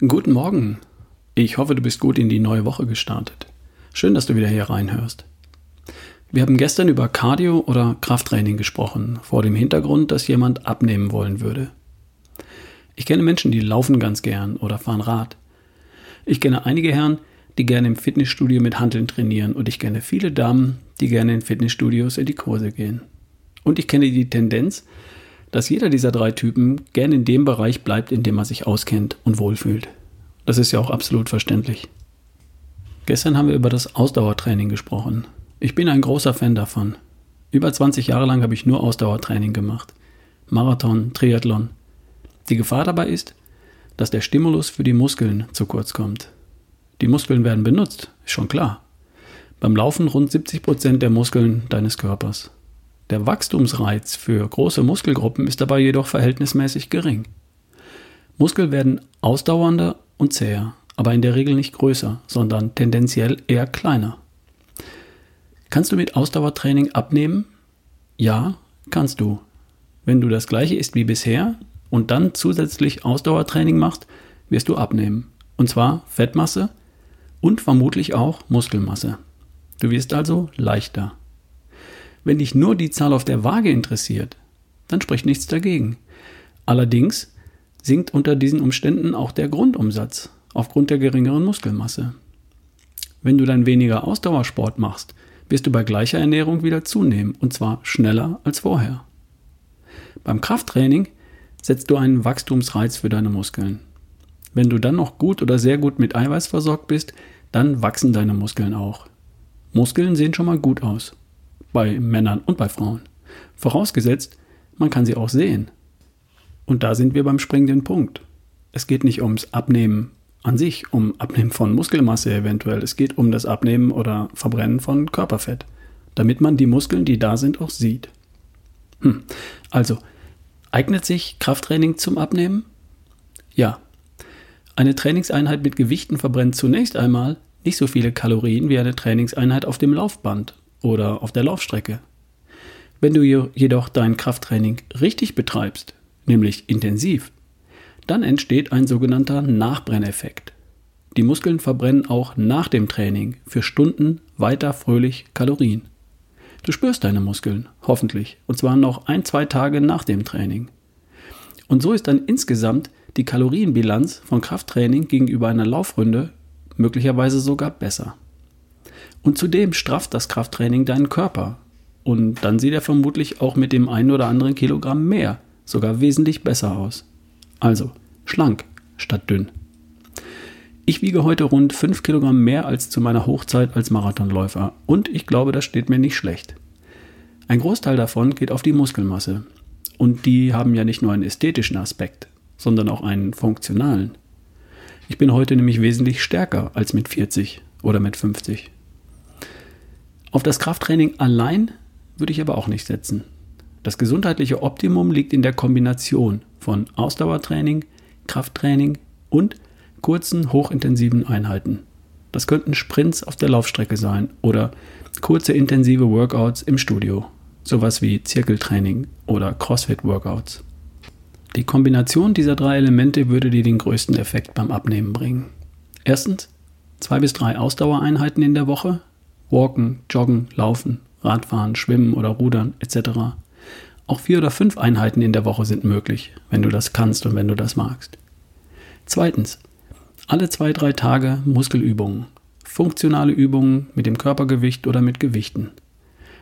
Guten Morgen. Ich hoffe, du bist gut in die neue Woche gestartet. Schön, dass du wieder hier reinhörst. Wir haben gestern über Cardio oder Krafttraining gesprochen, vor dem Hintergrund, dass jemand abnehmen wollen würde. Ich kenne Menschen, die laufen ganz gern oder fahren Rad. Ich kenne einige Herren, die gerne im Fitnessstudio mit Handeln trainieren und ich kenne viele Damen, die gerne in Fitnessstudios in die Kurse gehen. Und ich kenne die Tendenz, dass jeder dieser drei Typen gern in dem Bereich bleibt, in dem er sich auskennt und wohlfühlt. Das ist ja auch absolut verständlich. Gestern haben wir über das Ausdauertraining gesprochen. Ich bin ein großer Fan davon. Über 20 Jahre lang habe ich nur Ausdauertraining gemacht. Marathon, Triathlon. Die Gefahr dabei ist, dass der Stimulus für die Muskeln zu kurz kommt. Die Muskeln werden benutzt, ist schon klar. Beim Laufen rund 70 Prozent der Muskeln deines Körpers. Der Wachstumsreiz für große Muskelgruppen ist dabei jedoch verhältnismäßig gering. Muskeln werden ausdauernder und zäher, aber in der Regel nicht größer, sondern tendenziell eher kleiner. Kannst du mit Ausdauertraining abnehmen? Ja, kannst du. Wenn du das gleiche isst wie bisher und dann zusätzlich Ausdauertraining machst, wirst du abnehmen. Und zwar Fettmasse und vermutlich auch Muskelmasse. Du wirst also leichter. Wenn dich nur die Zahl auf der Waage interessiert, dann spricht nichts dagegen. Allerdings sinkt unter diesen Umständen auch der Grundumsatz aufgrund der geringeren Muskelmasse. Wenn du dann weniger Ausdauersport machst, wirst du bei gleicher Ernährung wieder zunehmen und zwar schneller als vorher. Beim Krafttraining setzt du einen Wachstumsreiz für deine Muskeln. Wenn du dann noch gut oder sehr gut mit Eiweiß versorgt bist, dann wachsen deine Muskeln auch. Muskeln sehen schon mal gut aus bei Männern und bei Frauen. Vorausgesetzt, man kann sie auch sehen. Und da sind wir beim springenden Punkt. Es geht nicht ums Abnehmen an sich, um Abnehmen von Muskelmasse eventuell. Es geht um das Abnehmen oder Verbrennen von Körperfett, damit man die Muskeln, die da sind, auch sieht. Hm. Also, eignet sich Krafttraining zum Abnehmen? Ja. Eine Trainingseinheit mit Gewichten verbrennt zunächst einmal nicht so viele Kalorien wie eine Trainingseinheit auf dem Laufband oder auf der Laufstrecke. Wenn du jedoch dein Krafttraining richtig betreibst, nämlich intensiv, dann entsteht ein sogenannter Nachbrenneffekt. Die Muskeln verbrennen auch nach dem Training für Stunden weiter fröhlich Kalorien. Du spürst deine Muskeln, hoffentlich, und zwar noch ein, zwei Tage nach dem Training. Und so ist dann insgesamt die Kalorienbilanz von Krafttraining gegenüber einer Laufrunde möglicherweise sogar besser. Und zudem strafft das Krafttraining deinen Körper. Und dann sieht er vermutlich auch mit dem einen oder anderen Kilogramm mehr sogar wesentlich besser aus. Also schlank statt dünn. Ich wiege heute rund 5 Kilogramm mehr als zu meiner Hochzeit als Marathonläufer und ich glaube, das steht mir nicht schlecht. Ein Großteil davon geht auf die Muskelmasse. Und die haben ja nicht nur einen ästhetischen Aspekt, sondern auch einen funktionalen. Ich bin heute nämlich wesentlich stärker als mit 40 oder mit 50. Auf das Krafttraining allein würde ich aber auch nicht setzen. Das gesundheitliche Optimum liegt in der Kombination von Ausdauertraining, Krafttraining und kurzen, hochintensiven Einheiten. Das könnten Sprints auf der Laufstrecke sein oder kurze, intensive Workouts im Studio, sowas wie Zirkeltraining oder CrossFit-Workouts. Die Kombination dieser drei Elemente würde dir den größten Effekt beim Abnehmen bringen. Erstens, zwei bis drei Ausdauereinheiten in der Woche Walken, Joggen, Laufen, Radfahren, Schwimmen oder Rudern etc. Auch vier oder fünf Einheiten in der Woche sind möglich, wenn du das kannst und wenn du das magst. Zweitens, alle zwei, drei Tage Muskelübungen. Funktionale Übungen mit dem Körpergewicht oder mit Gewichten.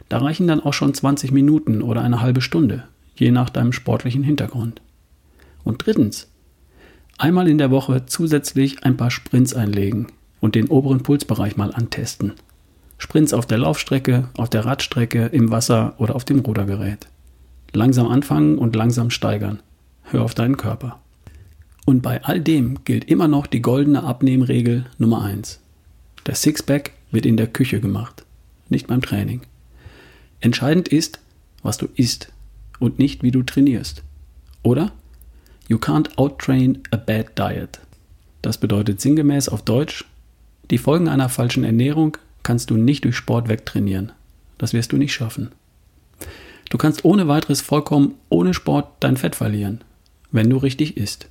Da reichen dann auch schon 20 Minuten oder eine halbe Stunde, je nach deinem sportlichen Hintergrund. Und drittens, einmal in der Woche zusätzlich ein paar Sprints einlegen und den oberen Pulsbereich mal antesten. Sprints auf der Laufstrecke, auf der Radstrecke, im Wasser oder auf dem Rudergerät. Langsam anfangen und langsam steigern. Hör auf deinen Körper. Und bei all dem gilt immer noch die goldene Abnehmregel Nummer 1. Der Sixpack wird in der Küche gemacht, nicht beim Training. Entscheidend ist, was du isst und nicht wie du trainierst. Oder? You can't outtrain a bad diet. Das bedeutet sinngemäß auf Deutsch, die Folgen einer falschen Ernährung kannst du nicht durch Sport wegtrainieren. Das wirst du nicht schaffen. Du kannst ohne weiteres vollkommen ohne Sport dein Fett verlieren, wenn du richtig isst.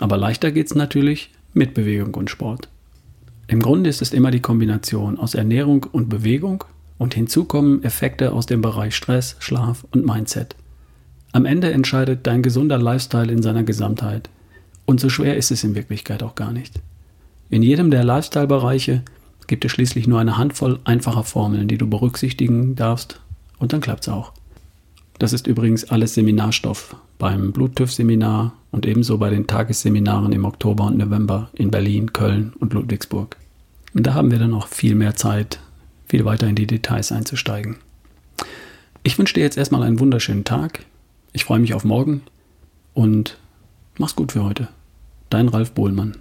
Aber leichter geht es natürlich mit Bewegung und Sport. Im Grunde ist es immer die Kombination aus Ernährung und Bewegung und hinzu kommen Effekte aus dem Bereich Stress, Schlaf und Mindset. Am Ende entscheidet dein gesunder Lifestyle in seiner Gesamtheit. Und so schwer ist es in Wirklichkeit auch gar nicht. In jedem der Lifestyle-Bereiche gibt es schließlich nur eine Handvoll einfacher Formeln, die du berücksichtigen darfst, und dann klappt's auch. Das ist übrigens alles Seminarstoff beim Bluttüff-Seminar und ebenso bei den Tagesseminaren im Oktober und November in Berlin, Köln und Ludwigsburg. Und da haben wir dann noch viel mehr Zeit, viel weiter in die Details einzusteigen. Ich wünsche dir jetzt erstmal einen wunderschönen Tag. Ich freue mich auf morgen und mach's gut für heute. Dein Ralf Bohlmann.